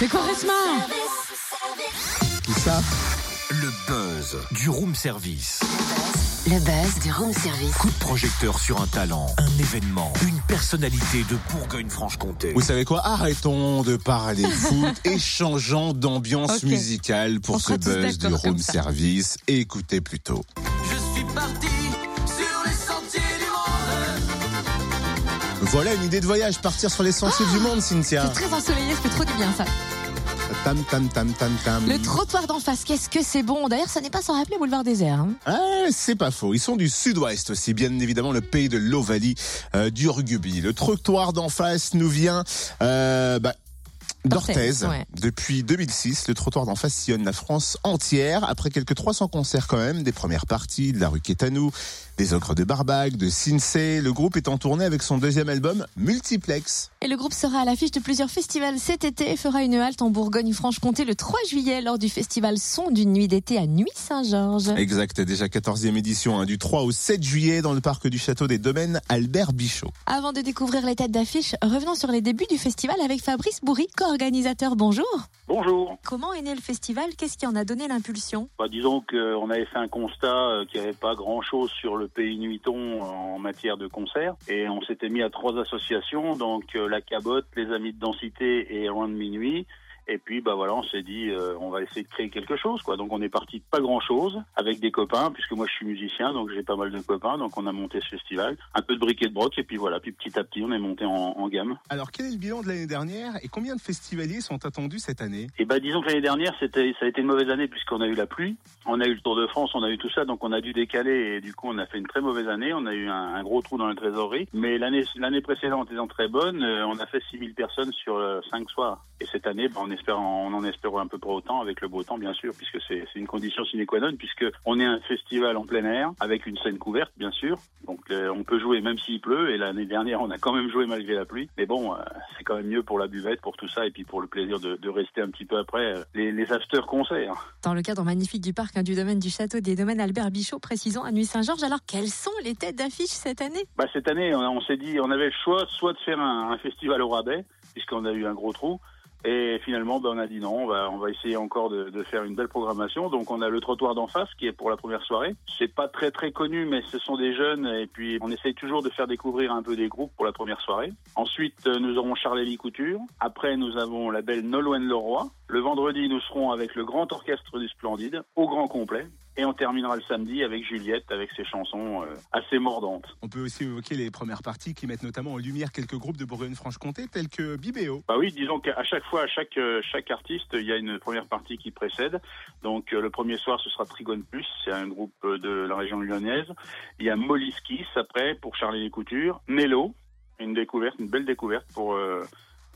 Mais Quaresma Tout ça Le buzz du room service. Le buzz du room service. Coup de projecteur sur un talent, un événement, une personnalité de Bourgogne-Franche-Comté. Vous savez quoi Arrêtons de parler foot et changeons d'ambiance musicale pour On ce buzz du room service. Écoutez plutôt. Je suis parti Voilà une idée de voyage, partir sur les sentiers du monde, Cynthia. C'est très ensoleillé, ça fait trop du bien ça. Tam tam tam tam tam. Le trottoir d'en face, qu'est-ce que c'est bon D'ailleurs, ça n'est pas sans rappeler Boulevard Désert. hein. Ah, c'est pas faux. Ils sont du sud-ouest aussi, bien évidemment, le pays de l'Ovalie euh, du rugby. Le trottoir d'en face nous vient euh, bah, d'Orthez. Ouais. Depuis 2006, le trottoir d'en face sillonne la France entière. Après quelques 300 concerts quand même, des premières parties, de la rue Quétanou, des Ogres de Barbac, de Sinsay. Le groupe est en tournée avec son deuxième album, Multiplex. Et le groupe sera à l'affiche de plusieurs festivals cet été et fera une halte en Bourgogne-Franche-Comté le 3 juillet lors du festival Son d'une nuit d'été à Nuit-Saint-Georges. Exact, déjà 14e édition, hein, du 3 au 7 juillet dans le parc du château des Domaines Albert Bichot. Avant de découvrir les têtes d'affiche, revenons sur les débuts du festival avec Fabrice Bourri, co-organisateur. Bonjour. Bonjour. Comment est né le festival? Qu'est-ce qui en a donné l'impulsion? Bah, disons qu'on avait fait un constat euh, qu'il n'y avait pas grand-chose sur le pays nuiton en matière de concerts. Et on s'était mis à trois associations, donc euh, la Cabotte, les Amis de Densité et Loin de Minuit. Et puis, bah voilà, on s'est dit, euh, on va essayer de créer quelque chose, quoi. Donc, on est parti de pas grand-chose avec des copains, puisque moi, je suis musicien, donc j'ai pas mal de copains. Donc, on a monté ce festival, un peu de briquet de broc, et puis voilà. Puis petit à petit, on est monté en, en gamme. Alors, quel est le bilan de l'année dernière et combien de festivaliers sont attendus cette année? Et bah disons que l'année dernière, c'était, ça a été une mauvaise année puisqu'on a eu la pluie, on a eu le Tour de France, on a eu tout ça, donc on a dû décaler et du coup on a fait une très mauvaise année, on a eu un, un gros trou dans la trésorerie. Mais l'année, l'année précédente étant très bonne, euh, on a fait 6000 personnes sur 5 soirs. Et cette année, bah, on espère, on en espère un peu pour autant avec le beau temps bien sûr, puisque c'est, une condition sine qua non, puisque on est un festival en plein air avec une scène couverte bien sûr, donc euh, on peut jouer même s'il pleut. Et l'année dernière, on a quand même joué malgré la pluie. Mais bon, euh, c'est quand même mieux pour la buvette, pour tout ça, et puis pour le plaisir de, de rester un petit peu après euh, les, les after concerts. Dans le cadre magnifique du parc hein, du domaine du château des domaines Albert Bichot, précisons à Nuit-Saint-Georges. Alors, quelles sont les têtes d'affiche cette année? Bah, cette année, on, on s'est dit, on avait le choix soit de faire un, un festival au rabais, puisqu'on a eu un gros trou. Et finalement, bah, on a dit non, on va, on va essayer encore de, de faire une belle programmation. Donc, on a le trottoir d'en face qui est pour la première soirée. C'est pas très très connu, mais ce sont des jeunes. Et puis, on essaye toujours de faire découvrir un peu des groupes pour la première soirée. Ensuite, euh, nous aurons Charlélie Couture. Après, nous avons la belle Nolwenn Leroy. Le vendredi, nous serons avec le grand orchestre du Splendide au grand complet. Et on terminera le samedi avec Juliette, avec ses chansons euh, assez mordantes. On peut aussi évoquer les premières parties qui mettent notamment en lumière quelques groupes de Bourgogne-Franche-Comté tels que Bibéo. Bah oui, disons qu'à chaque fois, à chaque, euh, chaque artiste, il y a une première partie qui précède. Donc euh, le premier soir, ce sera Trigone Plus, c'est un groupe de la région lyonnaise. Il y a Molly Skis après pour Charlie Les Coutures. Nello, une découverte, une belle découverte pour euh,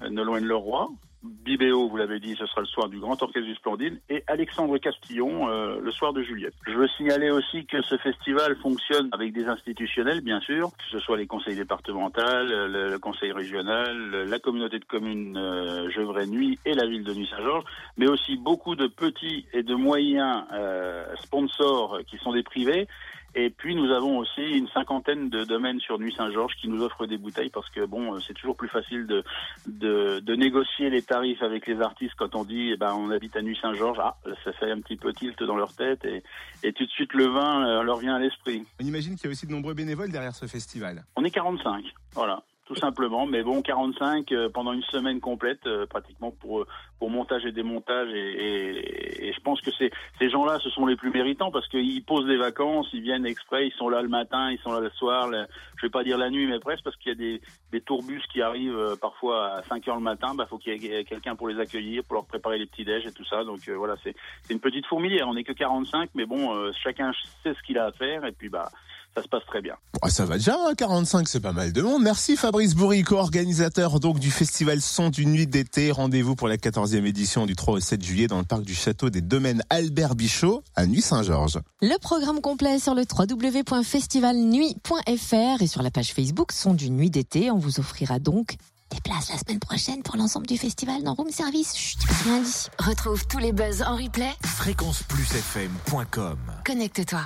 Nolwenn Leroy. Bibéo, vous l'avez dit, ce sera le soir du Grand Orchestre du Splendide. Et Alexandre Castillon, euh, le soir de Juliette. Je veux signaler aussi que ce festival fonctionne avec des institutionnels, bien sûr, que ce soit les conseils départementaux, le, le conseil régional, la communauté de communes euh, Gevrey Nuit et la ville de Nuit-Saint-Georges, mais aussi beaucoup de petits et de moyens euh, sponsors qui sont des privés. Et puis nous avons aussi une cinquantaine de domaines sur Nuit Saint-Georges qui nous offrent des bouteilles parce que bon, euh, c'est toujours plus facile de, de, de négocier les tarifs avec les artistes quand on dit eh ben on habite à Nuit Saint-Georges, ah ça fait un petit peu tilt dans leur tête et, et tout de suite le vin euh, leur vient à l'esprit. On imagine qu'il y a aussi de nombreux bénévoles derrière ce festival. On est 45, voilà. Tout simplement, mais bon, 45 euh, pendant une semaine complète, euh, pratiquement pour euh, pour montage et démontage, et, et, et je pense que ces ces gens-là, ce sont les plus méritants parce qu'ils posent des vacances, ils viennent exprès, ils sont là le matin, ils sont là le soir, je vais pas dire la nuit, mais presque parce qu'il y a des des tourbus qui arrivent parfois à 5 heures le matin, bah faut qu'il y ait quelqu'un pour les accueillir, pour leur préparer les petits déj et tout ça, donc voilà, c'est c'est une petite fourmilière. On n'est que 45, mais bon, chacun sait ce qu'il a à faire, et puis bah ça se passe très bien. Ah, ça va déjà, hein, 45, c'est pas mal de monde. Merci Fabrice Bourri, co-organisateur donc du festival Son d'une nuit d'été. Rendez-vous pour la 14e édition du 3 au 7 juillet dans le parc du château des domaines Albert Bichot à Nuit-Saint-Georges. Le programme complet sur le www.festivalnuit.fr et sur la page Facebook Son d'une nuit d'été. On vous offrira donc des places la semaine prochaine pour l'ensemble du festival dans Room Service. Chut, rien dit. Retrouve tous les buzz en replay. Fréquenceplusfm.com Connecte-toi.